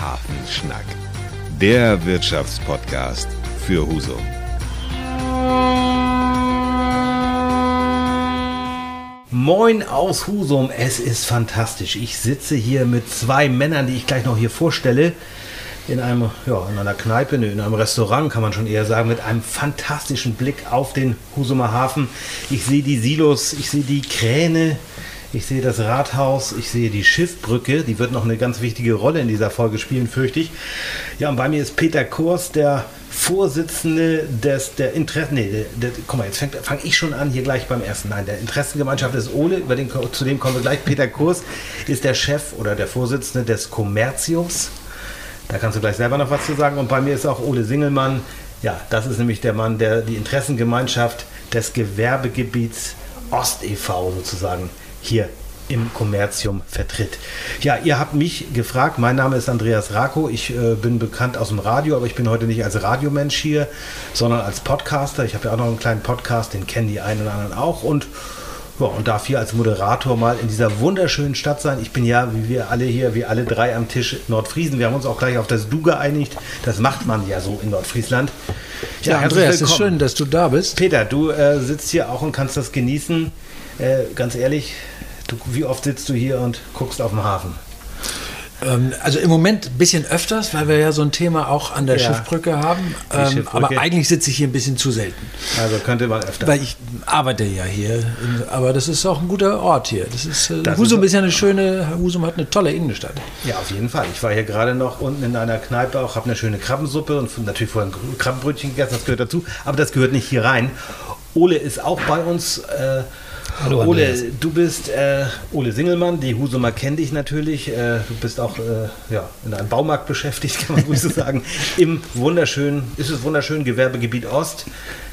Hafenschnack. Der Wirtschaftspodcast für Husum. Moin aus Husum, es ist fantastisch. Ich sitze hier mit zwei Männern, die ich gleich noch hier vorstelle. In einem, ja, in einer Kneipe, in einem Restaurant kann man schon eher sagen, mit einem fantastischen Blick auf den Husumer Hafen. Ich sehe die Silos, ich sehe die Kräne, ich sehe das Rathaus, ich sehe die Schiffbrücke, die wird noch eine ganz wichtige Rolle in dieser Folge spielen, fürchte ich. Ja, und bei mir ist Peter Kors, der Vorsitzende des, der Interessen, nee, der, der, guck mal, jetzt fange ich schon an, hier gleich beim ersten. Nein, der Interessengemeinschaft ist Ole, über den, zu dem kommen wir gleich. Peter Kurs ist der Chef oder der Vorsitzende des Kommerziums. Da kannst du gleich selber noch was zu sagen. Und bei mir ist auch Ole Singelmann. Ja, das ist nämlich der Mann, der die Interessengemeinschaft des Gewerbegebiets Ost e.V. sozusagen hier im Kommerzium vertritt. Ja, ihr habt mich gefragt, mein Name ist Andreas Rako, ich äh, bin bekannt aus dem Radio, aber ich bin heute nicht als Radiomensch hier, sondern als Podcaster. Ich habe ja auch noch einen kleinen Podcast, den kennen die einen oder anderen auch und ja, und darf hier als Moderator mal in dieser wunderschönen Stadt sein. Ich bin ja, wie wir alle hier, wie alle drei am Tisch Nordfriesen. Wir haben uns auch gleich auf das Du geeinigt. Das macht man ja so in Nordfriesland. Ja, ja Andreas, es ist schön, dass du da bist. Peter, du äh, sitzt hier auch und kannst das genießen. Äh, ganz ehrlich, Du, wie oft sitzt du hier und guckst auf den Hafen? Ähm, also im Moment ein bisschen öfters, weil wir ja so ein Thema auch an der ja, Schiffbrücke haben. Ähm, Schiffbrücke. Aber eigentlich sitze ich hier ein bisschen zu selten. Also könnte man öfter. Weil ich arbeite ja hier. Aber das ist auch ein guter Ort hier. Das ist, äh, das Husum ist, ja eine schöne, Husum hat eine tolle Innenstadt. Ja, auf jeden Fall. Ich war hier gerade noch unten in einer Kneipe auch, habe eine schöne Krabbensuppe und natürlich vorher ein Krabbenbrötchen gegessen, das gehört dazu. Aber das gehört nicht hier rein. Ole ist auch bei uns. Äh, Hallo Ole, du bist äh, Ole Singelmann, die Husumer kennt dich natürlich. Äh, du bist auch äh, ja, in einem Baumarkt beschäftigt, kann man gut so sagen. Im wunderschönen, ist es wunderschön Gewerbegebiet Ost.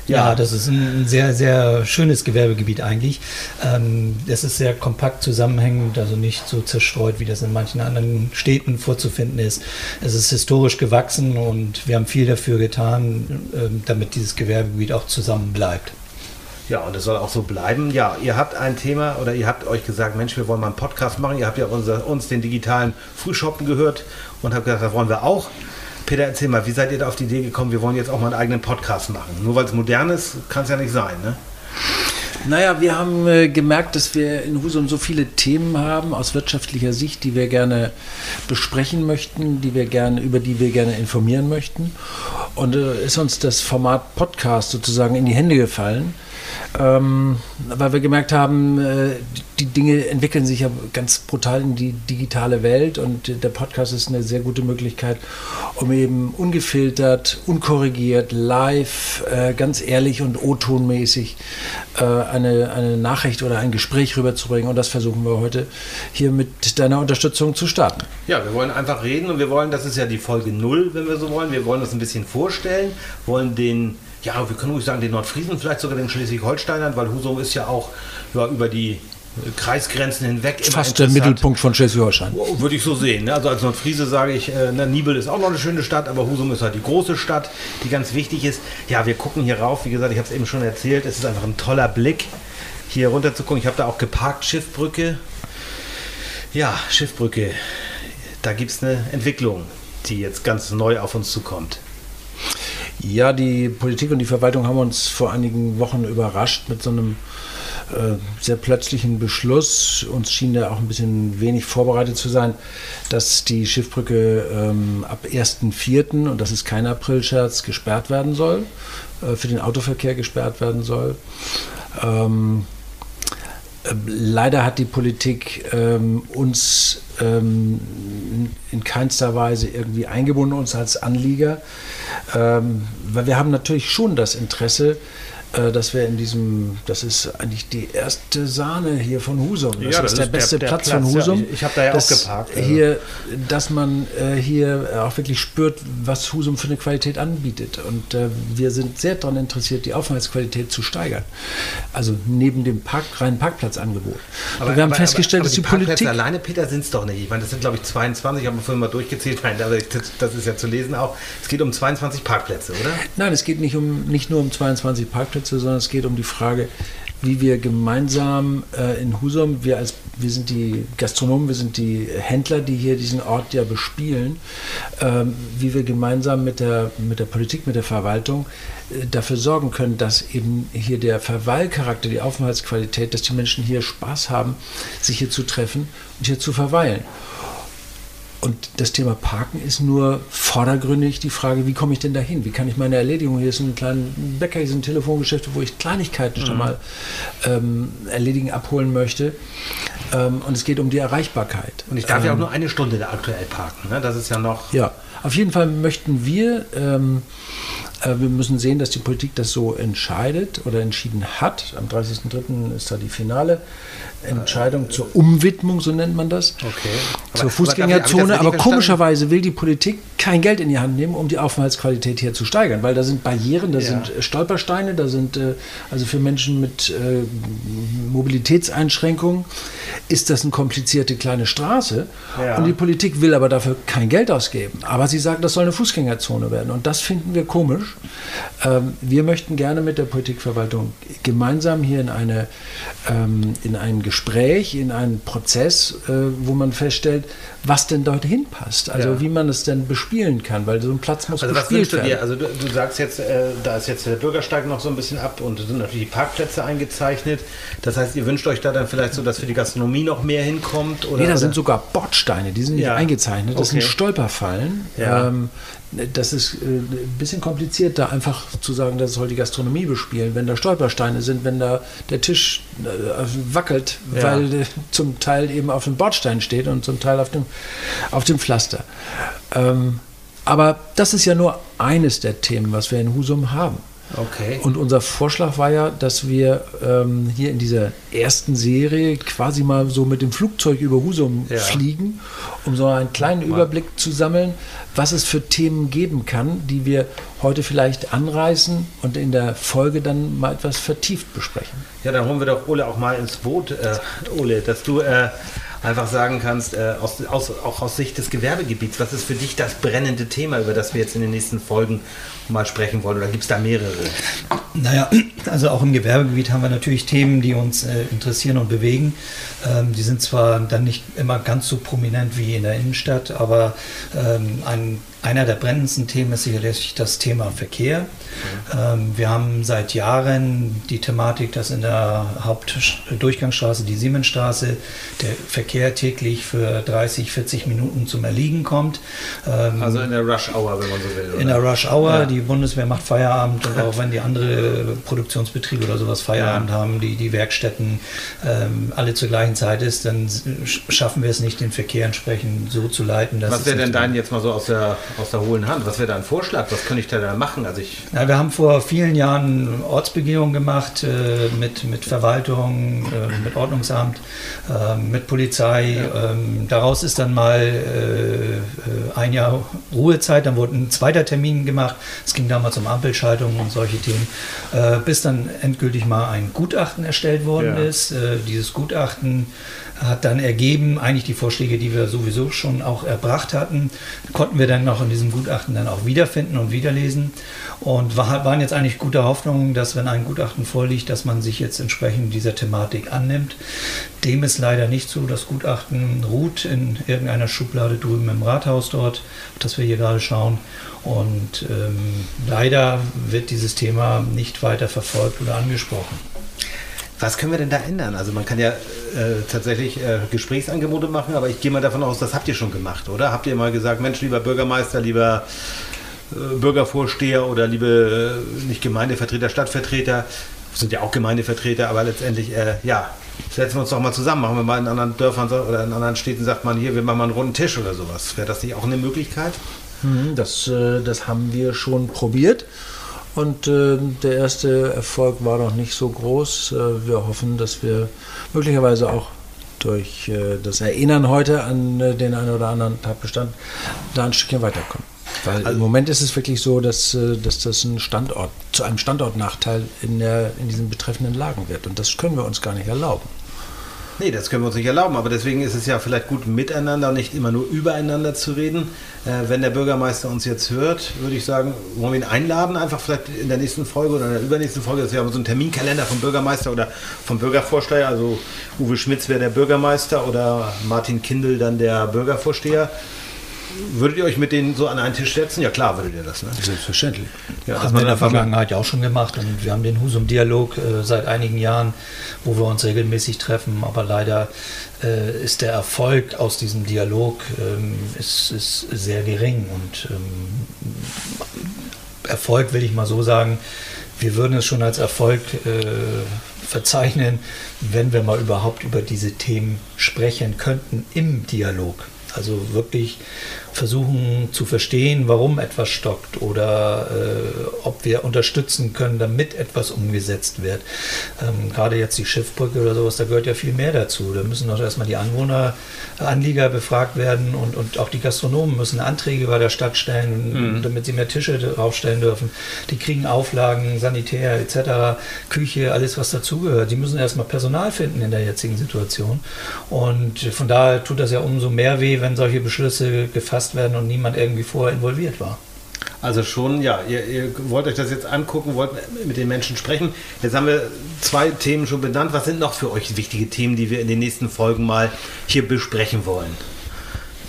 Ja. ja, das ist ein sehr, sehr schönes Gewerbegebiet eigentlich. Ähm, das ist sehr kompakt zusammenhängend, also nicht so zerstreut, wie das in manchen anderen Städten vorzufinden ist. Es ist historisch gewachsen und wir haben viel dafür getan, ähm, damit dieses Gewerbegebiet auch zusammen bleibt. Ja, und es soll auch so bleiben. Ja, ihr habt ein Thema oder ihr habt euch gesagt, Mensch, wir wollen mal einen Podcast machen. Ihr habt ja unser, uns den digitalen Frühshoppen gehört und habt gesagt, das wollen wir auch. Peter, erzähl mal, wie seid ihr da auf die Idee gekommen, wir wollen jetzt auch mal einen eigenen Podcast machen? Nur weil es modern ist, kann es ja nicht sein, ne? Naja, wir haben äh, gemerkt, dass wir in Husum so viele Themen haben aus wirtschaftlicher Sicht, die wir gerne besprechen möchten, die wir gerne, über die wir gerne informieren möchten. Und äh, ist uns das Format Podcast sozusagen in die Hände gefallen ähm, weil wir gemerkt haben, äh, die Dinge entwickeln sich ja ganz brutal in die digitale Welt und der Podcast ist eine sehr gute Möglichkeit, um eben ungefiltert, unkorrigiert, live, äh, ganz ehrlich und O-tonmäßig äh, eine, eine Nachricht oder ein Gespräch rüberzubringen und das versuchen wir heute hier mit deiner Unterstützung zu starten. Ja, wir wollen einfach reden und wir wollen, das ist ja die Folge 0, wenn wir so wollen, wir wollen das ein bisschen vorstellen, wollen den ja, wir können ruhig sagen, den Nordfriesen, vielleicht sogar den Schleswig-Holsteinern, weil Husum ist ja auch ja, über die Kreisgrenzen hinweg Fast der Mittelpunkt von Schleswig-Holstein. Würde ich so sehen. Ne? Also als Nordfriese sage ich, äh, na, Nibel ist auch noch eine schöne Stadt, aber Husum ist halt die große Stadt, die ganz wichtig ist. Ja, wir gucken hier rauf. Wie gesagt, ich habe es eben schon erzählt. Es ist einfach ein toller Blick, hier runter zu gucken. Ich habe da auch geparkt, Schiffbrücke. Ja, Schiffbrücke. Da gibt es eine Entwicklung, die jetzt ganz neu auf uns zukommt. Ja, die Politik und die Verwaltung haben uns vor einigen Wochen überrascht mit so einem äh, sehr plötzlichen Beschluss. Uns schien da auch ein bisschen wenig vorbereitet zu sein, dass die Schiffbrücke ähm, ab 1.4., und das ist kein Aprilscherz, gesperrt werden soll, äh, für den Autoverkehr gesperrt werden soll. Ähm, leider hat die Politik ähm, uns ähm, in keinster Weise irgendwie eingebunden, uns als Anlieger, ähm, weil wir haben natürlich schon das Interesse, dass wir in diesem, das ist eigentlich die erste Sahne hier von Husum. Das, ja, das ist der beste der, der Platz, Platz, von Husum. Ja, ich, ich habe da ja auch geparkt. Also. Hier, dass man äh, hier auch wirklich spürt, was Husum für eine Qualität anbietet. Und äh, wir sind sehr daran interessiert, die Aufenthaltsqualität zu steigern. Also neben dem Park, reinen Parkplatzangebot. Aber wir haben aber, festgestellt, aber, aber dass die, die Politik. alleine, Peter, sind es doch nicht. Ich meine, das sind, glaube ich, 22, ich habe vorhin mal durchgezählt, aber das ist ja zu lesen auch. Es geht um 22 Parkplätze, oder? Nein, es geht nicht, um, nicht nur um 22 Parkplätze, sondern es geht um die Frage, wie wir gemeinsam äh, in Husum, wir als wir sind die Gastronomen, wir sind die Händler, die hier diesen Ort ja bespielen, ähm, wie wir gemeinsam mit der, mit der Politik, mit der Verwaltung äh, dafür sorgen können, dass eben hier der Verweilcharakter, die Aufenthaltsqualität, dass die Menschen hier Spaß haben, sich hier zu treffen und hier zu verweilen. Und das Thema Parken ist nur vordergründig die Frage, wie komme ich denn dahin? Wie kann ich meine Erledigung? Hier ist ein kleiner Bäcker, hier sind Telefongeschäfte, wo ich Kleinigkeiten mhm. schon mal ähm, erledigen, abholen möchte. Ähm, und es geht um die Erreichbarkeit. Und ich darf ähm, ja auch ähm, nur eine Stunde da aktuell parken. Ne? Das ist ja noch. Ja, auf jeden Fall möchten wir ähm, äh, wir müssen sehen, dass die Politik das so entscheidet oder entschieden hat. Am 30.03. ist da die finale Entscheidung zur Umwidmung, so nennt man das, okay. zur aber, Fußgängerzone. Aber, aber komischerweise will die Politik kein Geld in die Hand nehmen, um die Aufenthaltsqualität hier zu steigern, weil da sind Barrieren, da ja. sind äh, Stolpersteine, da sind äh, also für Menschen mit äh, Mobilitätseinschränkungen ist das eine komplizierte kleine Straße ja. und die Politik will aber dafür kein Geld ausgeben. Aber sie sagen, das soll eine Fußgängerzone werden und das finden wir komisch. Ähm, wir möchten gerne mit der Politikverwaltung gemeinsam hier in eine ähm, in ein Gespräch, in einen Prozess, äh, wo man feststellt, was denn dorthin passt. Also ja. wie man es denn bespielen kann, weil so ein Platz muss also bespielt werden. Dir? Also du, du, sagst jetzt, äh, da ist jetzt der Bürgersteig noch so ein bisschen ab und sind natürlich die Parkplätze eingezeichnet. Das heißt, ihr wünscht euch da dann vielleicht so, dass für die Gastronomie noch mehr hinkommt? Oder? Nee, da sind sogar Bordsteine, die sind nicht ja. eingezeichnet. Das okay. sind Stolperfallen. Ja. Ähm, das ist äh, ein bisschen kompliziert, da einfach zu sagen, das soll die Gastronomie bespielen, wenn da Stolpersteine sind, wenn da der Tisch äh, wackelt, ja. weil äh, zum Teil eben auf dem Bordstein steht und zum Teil auf dem, auf dem Pflaster. Ähm, aber das ist ja nur eines der Themen, was wir in Husum haben. Okay. Und unser Vorschlag war ja, dass wir ähm, hier in dieser ersten Serie quasi mal so mit dem Flugzeug über Husum ja. fliegen, um so einen kleinen mal. Überblick zu sammeln, was es für Themen geben kann, die wir heute vielleicht anreißen und in der Folge dann mal etwas vertieft besprechen. Ja, dann holen wir doch Ole auch mal ins Boot, äh, Ole, dass du äh, einfach sagen kannst, äh, aus, aus, auch aus Sicht des Gewerbegebiets, was ist für dich das brennende Thema, über das wir jetzt in den nächsten Folgen mal sprechen wollen? Oder gibt es da mehrere? Naja, also auch im Gewerbegebiet haben wir natürlich Themen, die uns äh, interessieren und bewegen. Ähm, die sind zwar dann nicht immer ganz so prominent wie in der Innenstadt, aber ähm, ein einer der brennendsten Themen ist sicherlich das Thema Verkehr. Mhm. wir haben seit Jahren die Thematik, dass in der Hauptdurchgangsstraße, die Siemensstraße, der Verkehr täglich für 30, 40 Minuten zum Erliegen kommt. Ähm, also in der Rush Hour, wenn man so will. Oder? In der Rush Hour, ja. die Bundeswehr macht Feierabend und auch wenn die andere Produktionsbetriebe oder sowas Feierabend ja. haben, die, die Werkstätten ähm, alle zur gleichen Zeit ist, dann schaffen wir es nicht, den Verkehr entsprechend so zu leiten. Was wäre denn dein jetzt mal so aus der aus der hohlen Hand. Was wäre da ein Vorschlag? Was könnte ich da machen? Also ich ja, wir haben vor vielen Jahren Ortsbegehungen gemacht äh, mit, mit Verwaltung, äh, mit Ordnungsamt, äh, mit Polizei. Ja. Ähm, daraus ist dann mal äh, äh, ein Jahr Ruhezeit, dann wurde ein zweiter Termin gemacht. Es ging damals um Ampelschaltung und solche Themen, äh, bis dann endgültig mal ein Gutachten erstellt worden ja. ist. dieses Gutachten hat dann ergeben, eigentlich die Vorschläge, die wir sowieso schon auch erbracht hatten, konnten wir dann noch in diesem Gutachten dann auch wiederfinden und wiederlesen und waren jetzt eigentlich gute Hoffnung, dass wenn ein Gutachten vorliegt, dass man sich jetzt entsprechend dieser Thematik annimmt. Dem ist leider nicht so. Das Gutachten ruht in irgendeiner Schublade drüben im Rathaus dort, das wir hier gerade schauen. Und ähm, leider wird dieses Thema nicht weiter verfolgt oder angesprochen. Was können wir denn da ändern? Also man kann ja äh, tatsächlich äh, Gesprächsangebote machen, aber ich gehe mal davon aus, das habt ihr schon gemacht, oder? Habt ihr mal gesagt, Mensch, lieber Bürgermeister, lieber äh, Bürgervorsteher oder liebe äh, nicht Gemeindevertreter, Stadtvertreter, sind ja auch Gemeindevertreter, aber letztendlich, äh, ja, setzen wir uns doch mal zusammen, machen wir mal in anderen Dörfern oder in anderen Städten, sagt man hier, wir machen mal einen runden Tisch oder sowas. Wäre das nicht auch eine Möglichkeit? Hm, das, äh, das haben wir schon probiert. Und äh, der erste Erfolg war noch nicht so groß. Äh, wir hoffen, dass wir möglicherweise auch durch äh, das Erinnern heute an äh, den einen oder anderen Tatbestand da ein Stückchen weiterkommen. Weil also, im Moment ist es wirklich so, dass, äh, dass das ein Standort, zu einem Standortnachteil in, der, in diesen betreffenden Lagen wird. Und das können wir uns gar nicht erlauben. Nee, das können wir uns nicht erlauben, aber deswegen ist es ja vielleicht gut, miteinander und nicht immer nur übereinander zu reden. Äh, wenn der Bürgermeister uns jetzt hört, würde ich sagen, wollen wir ihn einladen, einfach vielleicht in der nächsten Folge oder in der übernächsten Folge, dass wir haben so einen Terminkalender vom Bürgermeister oder vom Bürgervorsteher, also Uwe Schmitz wäre der Bürgermeister oder Martin Kindl dann der Bürgervorsteher. Würdet ihr euch mit denen so an einen Tisch setzen? Ja klar, würdet ihr das. Ne? Selbstverständlich. Ja, haben wir in der Vergangenheit ja auch schon gemacht und wir haben den Husum-Dialog äh, seit einigen Jahren, wo wir uns regelmäßig treffen, aber leider äh, ist der Erfolg aus diesem Dialog ähm, ist, ist sehr gering und ähm, Erfolg will ich mal so sagen, wir würden es schon als Erfolg äh, verzeichnen, wenn wir mal überhaupt über diese Themen sprechen könnten im Dialog. Also wirklich versuchen zu verstehen, warum etwas stockt oder äh, ob wir unterstützen können, damit etwas umgesetzt wird. Ähm, gerade jetzt die Schiffbrücke oder sowas, da gehört ja viel mehr dazu. Da müssen doch erstmal die Anwohner, Anlieger befragt werden und, und auch die Gastronomen müssen Anträge bei der Stadt stellen, mhm. damit sie mehr Tische draufstellen dürfen. Die kriegen Auflagen, Sanitär etc., Küche, alles was dazugehört. Die müssen erstmal Personal finden in der jetzigen Situation. Und von daher tut das ja umso mehr weh, wenn solche Beschlüsse gefasst gefasst werden und niemand irgendwie vorher involviert war. Also schon, ja, ihr, ihr, wollt euch das jetzt angucken, wollt mit den Menschen sprechen. Jetzt haben wir zwei Themen schon benannt. Was sind noch für euch wichtige Themen, die wir in den nächsten Folgen mal hier besprechen wollen?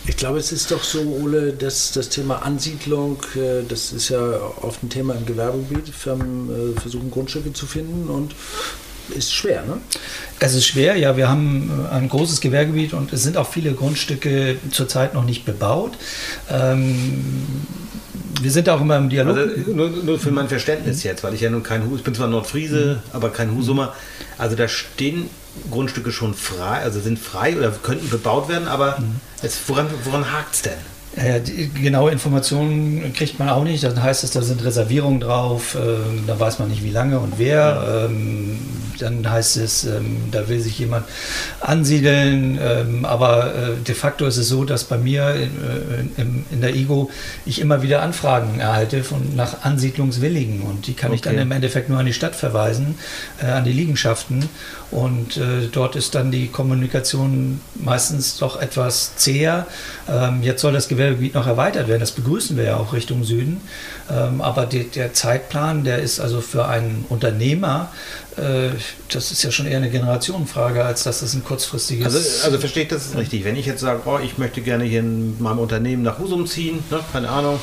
Ich glaube, es ist doch so, Ole, dass das Thema Ansiedlung, äh, das ist ja oft ein Thema im Gewerbegebiet. Firmen äh, versuchen Grundstücke zu finden und ist schwer, ne? Es ist schwer, ja. Wir haben äh, ein großes Gewerbegebiet und es sind auch viele Grundstücke zurzeit noch nicht bebaut. Ähm, wir sind auch immer im Dialog. Also nur, nur, für mein Verständnis jetzt, weil ich ja nun kein Hus, ich bin zwar Nordfriese, mhm. aber kein Husumer. Also da stehen Grundstücke schon frei, also sind frei oder könnten bebaut werden, aber mhm. es, woran, woran hakt es denn? Ja, die genaue Informationen kriegt man auch nicht. Dann heißt es, da sind Reservierungen drauf, ähm, da weiß man nicht, wie lange und wer. Ähm, dann heißt es, ähm, da will sich jemand ansiedeln. Ähm, aber äh, de facto ist es so, dass bei mir in, äh, in, in, der IGO ich immer wieder Anfragen erhalte von, nach Ansiedlungswilligen. Und die kann okay. ich dann im Endeffekt nur an die Stadt verweisen, äh, an die Liegenschaften. Und äh, dort ist dann die Kommunikation meistens doch etwas zäher. Ähm, jetzt soll das Gewerbegebiet noch erweitert werden. Das begrüßen wir ja auch Richtung Süden. Ähm, aber die, der Zeitplan, der ist also für einen Unternehmer, äh, das ist ja schon eher eine Generationenfrage, als dass das ein kurzfristiges. Also, also verstehe ich das richtig. Wenn ich jetzt sage, oh, ich möchte gerne hier in meinem Unternehmen nach Husum ziehen, ne, keine Ahnung,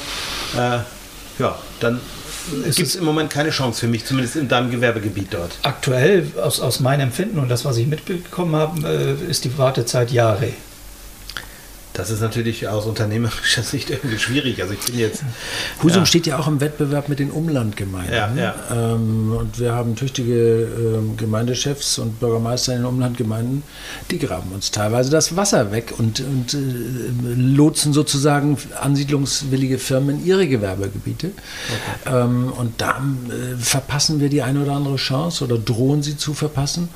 äh, ja, dann gibt es im Moment keine Chance für mich, zumindest in deinem Gewerbegebiet dort. Aktuell, aus, aus meinem Empfinden und das, was ich mitbekommen habe, äh, ist die Wartezeit Jahre. Das ist natürlich aus unternehmerischer Sicht irgendwie schwierig. Also ich bin jetzt. Husum ja. steht ja auch im Wettbewerb mit den Umlandgemeinden. Ja, ja. Ähm, und wir haben tüchtige ähm, Gemeindechefs und Bürgermeister in den Umlandgemeinden, die graben uns teilweise das Wasser weg und, und äh, lotsen sozusagen ansiedlungswillige Firmen in ihre Gewerbegebiete. Okay. Ähm, und da äh, verpassen wir die eine oder andere Chance oder drohen sie zu verpassen.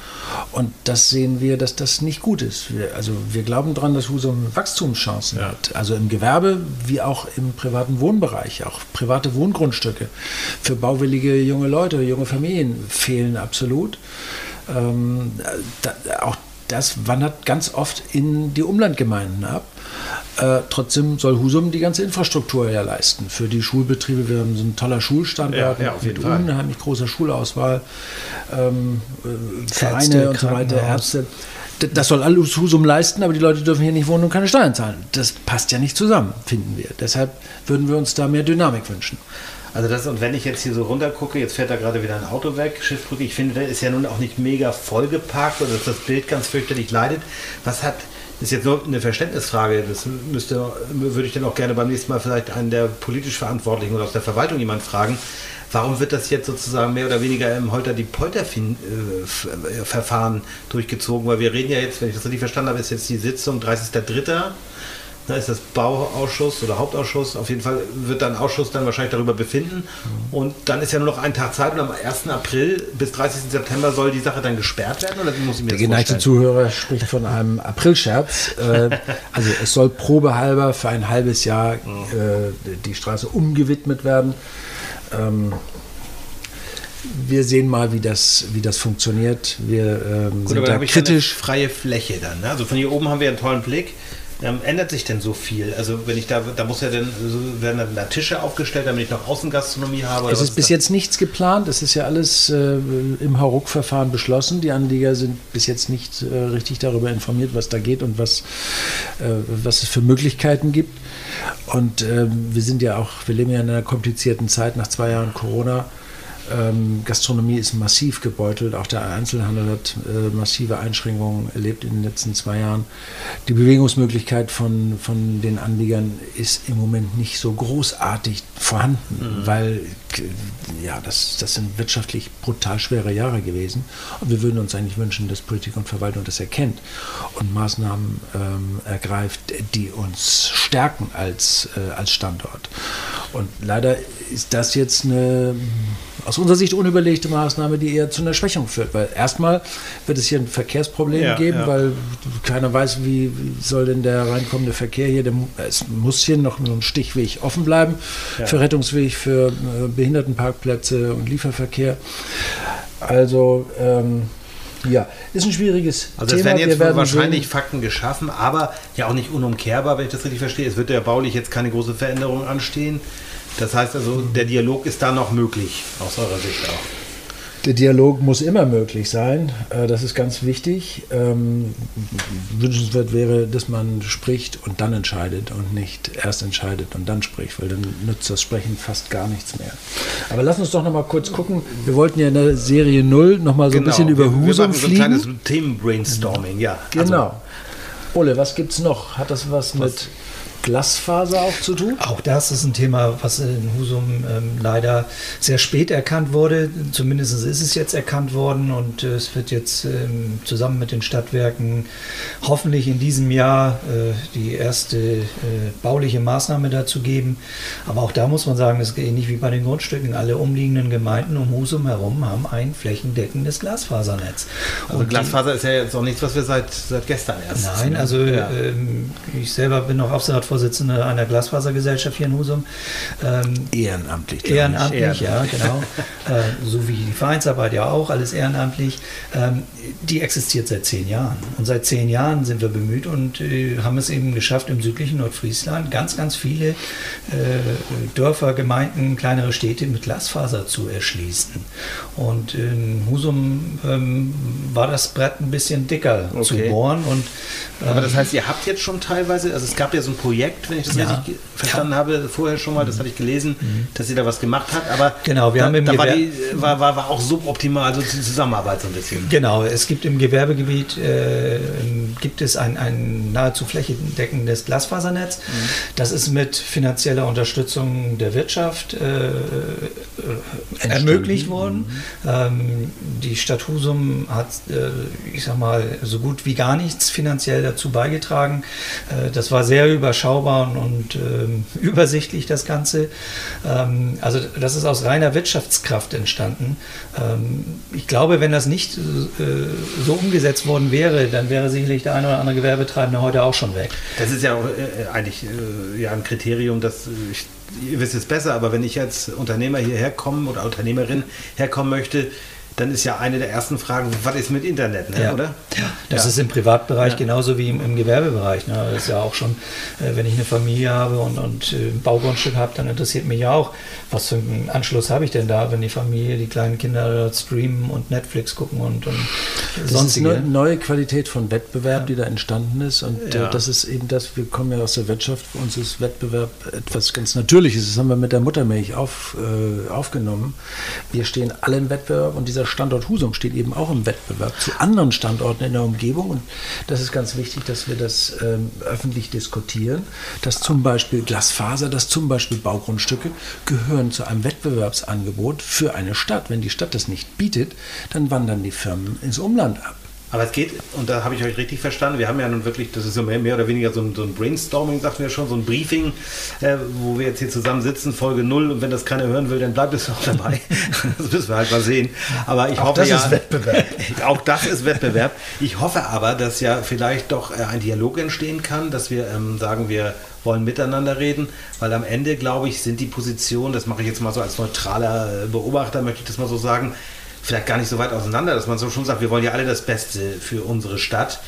Und das sehen wir, dass das nicht gut ist. Wir, also wir glauben daran, dass Husum Wachstum Wachstumschancen ja. hat. Also im Gewerbe wie auch im privaten Wohnbereich. Auch private Wohngrundstücke für bauwillige junge Leute, junge Familien fehlen absolut. Ähm, da, auch das wandert ganz oft in die Umlandgemeinden ab. Äh, trotzdem soll Husum die ganze Infrastruktur ja leisten. Für die Schulbetriebe, wir haben so ein toller Schulstandort ja, ja, mit unheimlich großer Schulauswahl, ähm, äh, Vereine und so weiter, Ärzte das soll alles Husum leisten, aber die Leute dürfen hier nicht wohnen und keine Steuern zahlen. Das passt ja nicht zusammen, finden wir. Deshalb würden wir uns da mehr Dynamik wünschen. Also das, und wenn ich jetzt hier so runter gucke, jetzt fährt da gerade wieder ein Auto weg, Schiffbrücke, ich finde, der ist ja nun auch nicht mega vollgeparkt oder dass das Bild ganz fürchterlich leidet. Was hat, das ist jetzt nur eine Verständnisfrage, das müsste, würde ich dann auch gerne beim nächsten Mal vielleicht einen der politisch Verantwortlichen oder aus der Verwaltung jemand fragen. Warum wird das jetzt sozusagen mehr oder weniger im Holter die Polter-Verfahren durchgezogen? Weil wir reden ja jetzt, wenn ich das richtig verstanden habe, ist jetzt die Sitzung 30.03. Da ist das Bauausschuss oder Hauptausschuss. Auf jeden Fall wird dann Ausschuss dann wahrscheinlich darüber befinden. Und dann ist ja nur noch ein Tag Zeit und am 1. April bis 30. September soll die Sache dann gesperrt werden? Oder wie muss ich mir Der geneigte Zuhörer spricht von einem Aprilscherz. Äh, also es soll probehalber für ein halbes Jahr äh, die Straße umgewidmet werden. Ähm, wir sehen mal, wie das, wie das funktioniert. Wir ähm, Gut, sind da kritisch. freie Fläche dann. Ne? Also von hier oben haben wir einen tollen Blick. Ähm, ändert sich denn so viel? Also wenn ich da, da muss ja dann, also werden dann da Tische aufgestellt, damit ich noch Außengastronomie habe? Es ist bis jetzt nichts geplant. Es ist ja alles äh, im Hauruck-Verfahren beschlossen. Die Anleger sind bis jetzt nicht äh, richtig darüber informiert, was da geht und was, äh, was es für Möglichkeiten gibt. Und ähm, wir sind ja auch, wir leben ja in einer komplizierten Zeit nach zwei Jahren Corona. Ähm, Gastronomie ist massiv gebeutelt, auch der Einzelhandel hat äh, massive Einschränkungen erlebt in den letzten zwei Jahren. Die Bewegungsmöglichkeit von, von den Anliegern ist im Moment nicht so großartig vorhanden, mhm. weil ja, das, das sind wirtschaftlich brutal schwere Jahre gewesen. Und wir würden uns eigentlich wünschen, dass Politik und Verwaltung das erkennt und Maßnahmen ähm, ergreift, die uns stärken als, äh, als Standort. Und leider ist das jetzt eine aus unserer Sicht unüberlegte Maßnahme, die eher zu einer Schwächung führt. Weil erstmal wird es hier ein Verkehrsproblem ja, geben, ja. weil keiner weiß, wie soll denn der reinkommende Verkehr hier, der, es muss hier noch ein Stichweg offen bleiben ja. für Rettungsweg, für äh, Behindertenparkplätze und Lieferverkehr. Also ähm, ja, ist ein schwieriges also Thema. Also es werden jetzt wahrscheinlich sehen. Fakten geschaffen, aber ja auch nicht unumkehrbar, wenn ich das richtig verstehe. Es wird ja baulich jetzt keine große Veränderung anstehen. Das heißt also, der Dialog ist da noch möglich, aus eurer Sicht auch. Der Dialog muss immer möglich sein. Äh, das ist ganz wichtig. Ähm, wünschenswert wäre, dass man spricht und dann entscheidet und nicht erst entscheidet und dann spricht, weil dann nützt das Sprechen fast gar nichts mehr. Aber lass uns doch noch mal kurz gucken. Wir wollten ja in der Serie 0 noch mal so genau. ein bisschen über wir, Husum wir fliegen. So ein kleines Themenbrainstorming, ja. Genau. Also. Ole, was gibt's noch? Hat das was, was mit Glasfaser auch zu tun? Auch das ist ein Thema, was in Husum ähm, leider sehr spät erkannt wurde. Zumindest ist es jetzt erkannt worden und äh, es wird jetzt ähm, zusammen mit den Stadtwerken hoffentlich in diesem Jahr äh, die erste äh, bauliche Maßnahme dazu geben. Aber auch da muss man sagen, es ist ähnlich wie bei den Grundstücken. Alle umliegenden Gemeinden um Husum herum haben ein flächendeckendes Glasfasernetz. Also und Glasfaser ist ja jetzt auch nichts, was wir seit, seit gestern erst. Nein, also ja. ähm, ich selber bin noch Aufsichtsratsvorsitzender Vorsitzende einer Glasfasergesellschaft hier in Husum. Ähm, ehrenamtlich. Ehrenamtlich, ehrenamtlich, ja, genau. äh, so wie die Vereinsarbeit ja auch, alles ehrenamtlich. Ähm, die existiert seit zehn Jahren. Und seit zehn Jahren sind wir bemüht und äh, haben es eben geschafft, im südlichen Nordfriesland ganz, ganz viele äh, Dörfer, Gemeinden, kleinere Städte mit Glasfaser zu erschließen. Und in Husum ähm, war das Brett ein bisschen dicker okay. zu bohren. Und, Aber das ähm, heißt, ihr habt jetzt schon teilweise, also es gab ja so ein Projekt, Projekt, wenn ich das ja. richtig verstanden ja. habe, vorher schon mal, das hatte ich gelesen, mhm. dass sie da was gemacht hat, aber genau, wir da, haben im da war, die, war, war, war, auch suboptimal, also die Zusammenarbeit so ein bisschen. Genau, es gibt im Gewerbegebiet äh, gibt es ein, ein nahezu flächendeckendes Glasfasernetz. Mhm. Das ist mit finanzieller Unterstützung der Wirtschaft äh, äh ermöglicht worden. Mhm. Ähm, die Stadt Husum hat, äh, ich sag mal, so gut wie gar nichts finanziell dazu beigetragen. Äh, das war sehr überschaubar überschaubar und ähm, übersichtlich das Ganze. Ähm, also das ist aus reiner Wirtschaftskraft entstanden. Ähm, ich glaube, wenn das nicht äh, so umgesetzt worden wäre, dann wäre sicherlich der eine oder andere Gewerbetreibende heute auch schon weg. Das ist ja auch, äh, eigentlich äh, ja ein Kriterium, das ich ihr wisst es besser, aber wenn ich als Unternehmer hierher kommen oder Unternehmerin herkommen möchte, dann ist ja eine der ersten Fragen, was ist mit Internet, ne, ja. oder? Ja, das ja. ist im Privatbereich genauso wie im, im Gewerbebereich. Ne? Das ist ja auch schon, äh, wenn ich eine Familie habe und, und äh, ein Baugrundstück habe, dann interessiert mich ja auch, was für einen Anschluss habe ich denn da, wenn die Familie, die kleinen Kinder streamen und Netflix gucken und, und das sonstige. ist eine neue Qualität von Wettbewerb, die da entstanden ist und äh, das ist eben das, wir kommen ja aus der Wirtschaft, für uns ist Wettbewerb etwas ganz Natürliches, das haben wir mit der Muttermilch auf, äh, aufgenommen. Wir stehen alle im Wettbewerb und dieser Standort Husum steht eben auch im Wettbewerb zu anderen Standorten in der Umgebung. Und das ist ganz wichtig, dass wir das ähm, öffentlich diskutieren, dass zum Beispiel Glasfaser, dass zum Beispiel Baugrundstücke gehören zu einem Wettbewerbsangebot für eine Stadt. Wenn die Stadt das nicht bietet, dann wandern die Firmen ins Umland ab. Aber es geht, und da habe ich euch richtig verstanden, wir haben ja nun wirklich, das ist mehr, mehr oder weniger so ein, so ein Brainstorming, sagten wir schon, so ein Briefing, äh, wo wir jetzt hier zusammen sitzen, Folge 0 und wenn das keiner hören will, dann bleibt es auch dabei. das müssen wir halt mal sehen. Aber ich auch hoffe das ja, ist Wettbewerb. auch das ist Wettbewerb. Ich hoffe aber, dass ja vielleicht doch äh, ein Dialog entstehen kann, dass wir ähm, sagen, wir wollen miteinander reden, weil am Ende, glaube ich, sind die Positionen, das mache ich jetzt mal so als neutraler äh, Beobachter, möchte ich das mal so sagen, vielleicht gar nicht so weit auseinander, dass man so schon sagt, wir wollen ja alle das Beste für unsere Stadt.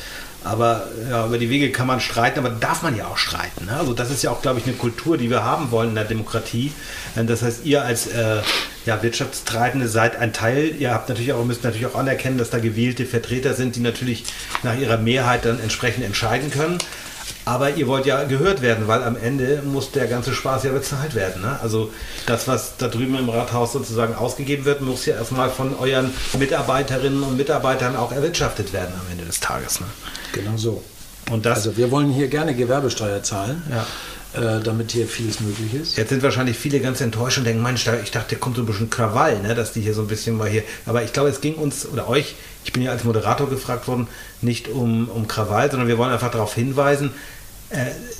Aber ja, über die Wege kann man streiten, aber darf man ja auch streiten. Ne? Also das ist ja auch, glaube ich, eine Kultur, die wir haben wollen in der Demokratie. Äh, Das heißt, ihr als äh, ja, Wirtschaftstreibende seid ein Teil. Ihr habt natürlich auch, müsst natürlich auch anerkennen, dass da gewählte Vertreter sind, die natürlich nach ihrer Mehrheit dann entsprechend entscheiden können. Aber ihr wollt ja gehört werden, weil am Ende muss der ganze Spaß ja bezahlt werden. Ne? Also das, was da drüben im Rathaus sozusagen ausgegeben wird, muss ja erstmal von euren Mitarbeiterinnen und Mitarbeitern auch erwirtschaftet werden am Ende des Tages. Ne? Genau so. Und das, Also wir wollen hier gerne Gewerbesteuer zahlen, Ja. Äh, damit hier vieles möglich ist. jetzt sind wahrscheinlich viele ganz enttäuscht und denken, Mensch, ich dachte, da kommt so ein bisschen Krawall, ne? dass die hier so ein bisschen mal hier. Aber ich glaube, es ging uns oder euch, ich bin ja als Moderator gefragt worden, nicht um, um Krawall, sondern wir wollen einfach darauf hinweisen,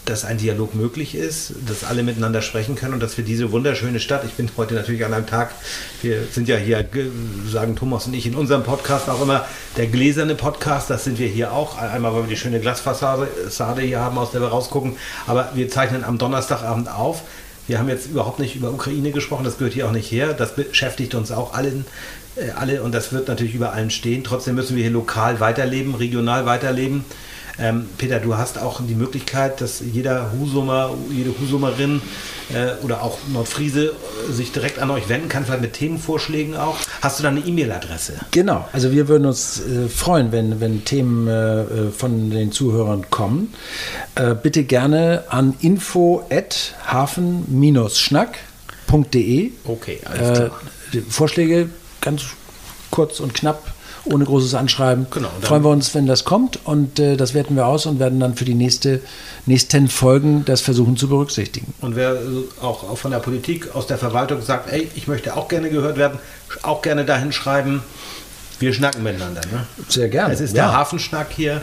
dass ein Dialog möglich ist, dass alle miteinander sprechen können und dass wir diese wunderschöne Stadt, ich bin heute natürlich an einem Tag, wir sind ja hier, ge- sagen Thomas und ich in unserem Podcast auch immer, der gläserne Podcast, das sind wir hier auch. Einmal, weil wir die schöne Glasfassade Fassade hier haben, aus der wir rausgucken, aber wir zeichnen am Donnerstagabend auf. Wir haben jetzt überhaupt nicht über Ukraine gesprochen, das gehört hier auch nicht her. Das beschäftigt uns auch allen, äh, alle und das wird natürlich über allen stehen. Trotzdem müssen wir hier lokal weiterleben, regional weiterleben. Ähm, Peter, du hast auch die Möglichkeit, dass jeder Husumer, jede Husumerin äh, oder auch Nordfriese äh, sich direkt an euch wenden kann, vielleicht mit Themenvorschlägen auch. Hast du da eine E-Mail-Adresse? Genau, also wir würden uns äh, freuen, wenn, wenn Themen äh, äh, von den Zuhörern kommen. Äh, bitte gerne an info at hafen-schnack.de. Okay, Äh, die Vorschläge ganz kurz und knapp, ohne großes Anschreiben. Genau, Freuen wir uns, wenn das kommt und äh, das werten wir aus und werden dann für die nächste, nächsten Folgen das versuchen zu berücksichtigen. Und wer äh, auch auch von der Politik, aus der Verwaltung sagt, ey, ich möchte auch gerne gehört werden, auch gerne dahin schreiben. Wir schnacken miteinander. Ne? Sehr gerne. Es ist ja. der Hafenschnack hier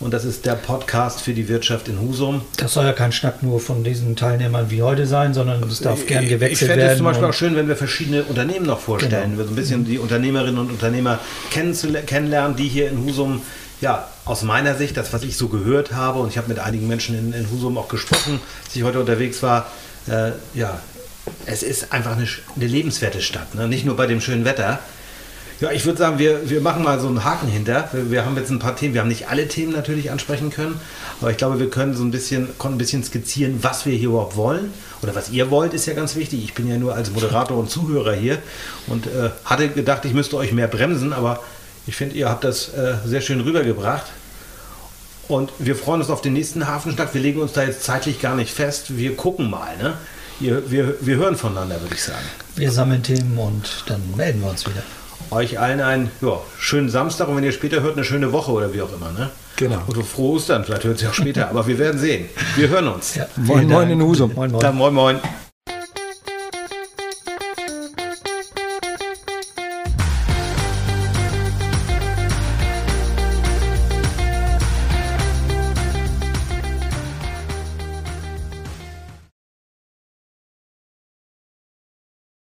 und das ist der Podcast für die Wirtschaft in Husum. Das soll ja kein Schnack nur von diesen Teilnehmern wie heute sein, sondern es darf gern ich gewechselt fände es werden. zum Beispiel auch schön, wenn wir verschiedene Unternehmen noch vorstellen, Genau. so ein bisschen die Unternehmerinnen und Unternehmer kennenlernen, die hier in Husum, ja, aus meiner Sicht, das, was ich so gehört habe, und ich habe mit einigen Menschen in, in Husum auch gesprochen, als ich heute unterwegs war, äh, ja, es ist einfach eine, eine lebenswerte Stadt, ne? nicht nur bei dem schönen Wetter. Ja, ich würde sagen, wir, wir machen mal so einen Haken hinter. Wir, wir haben jetzt ein paar Themen. Wir haben nicht alle Themen natürlich ansprechen können, aber ich glaube, wir können so ein bisschen, konnten ein bisschen skizzieren, was wir hier überhaupt wollen oder was ihr wollt, ist ja ganz wichtig. Ich bin ja nur als Moderator und Zuhörer hier und äh, hatte gedacht, ich müsste euch mehr bremsen, aber ich finde, ihr habt das äh, sehr schön rübergebracht. Und wir freuen uns auf den nächsten Hafenschnack. Wir legen uns da jetzt zeitlich gar nicht fest. Wir gucken mal. Ne? Ihr, wir, wir hören voneinander, würde ich sagen. Wir sammeln Themen und dann melden wir uns wieder. Euch allen einen ja, schönen Samstag und wenn ihr später hört, eine schöne Woche oder wie auch immer. Ne? Genau. Und frohe Ostern, vielleicht hört es ja auch später, aber wir werden sehen. Wir hören uns. Ja, Moin, vielen moin Dank. in Husum. Moin, moin. Dann moin moin.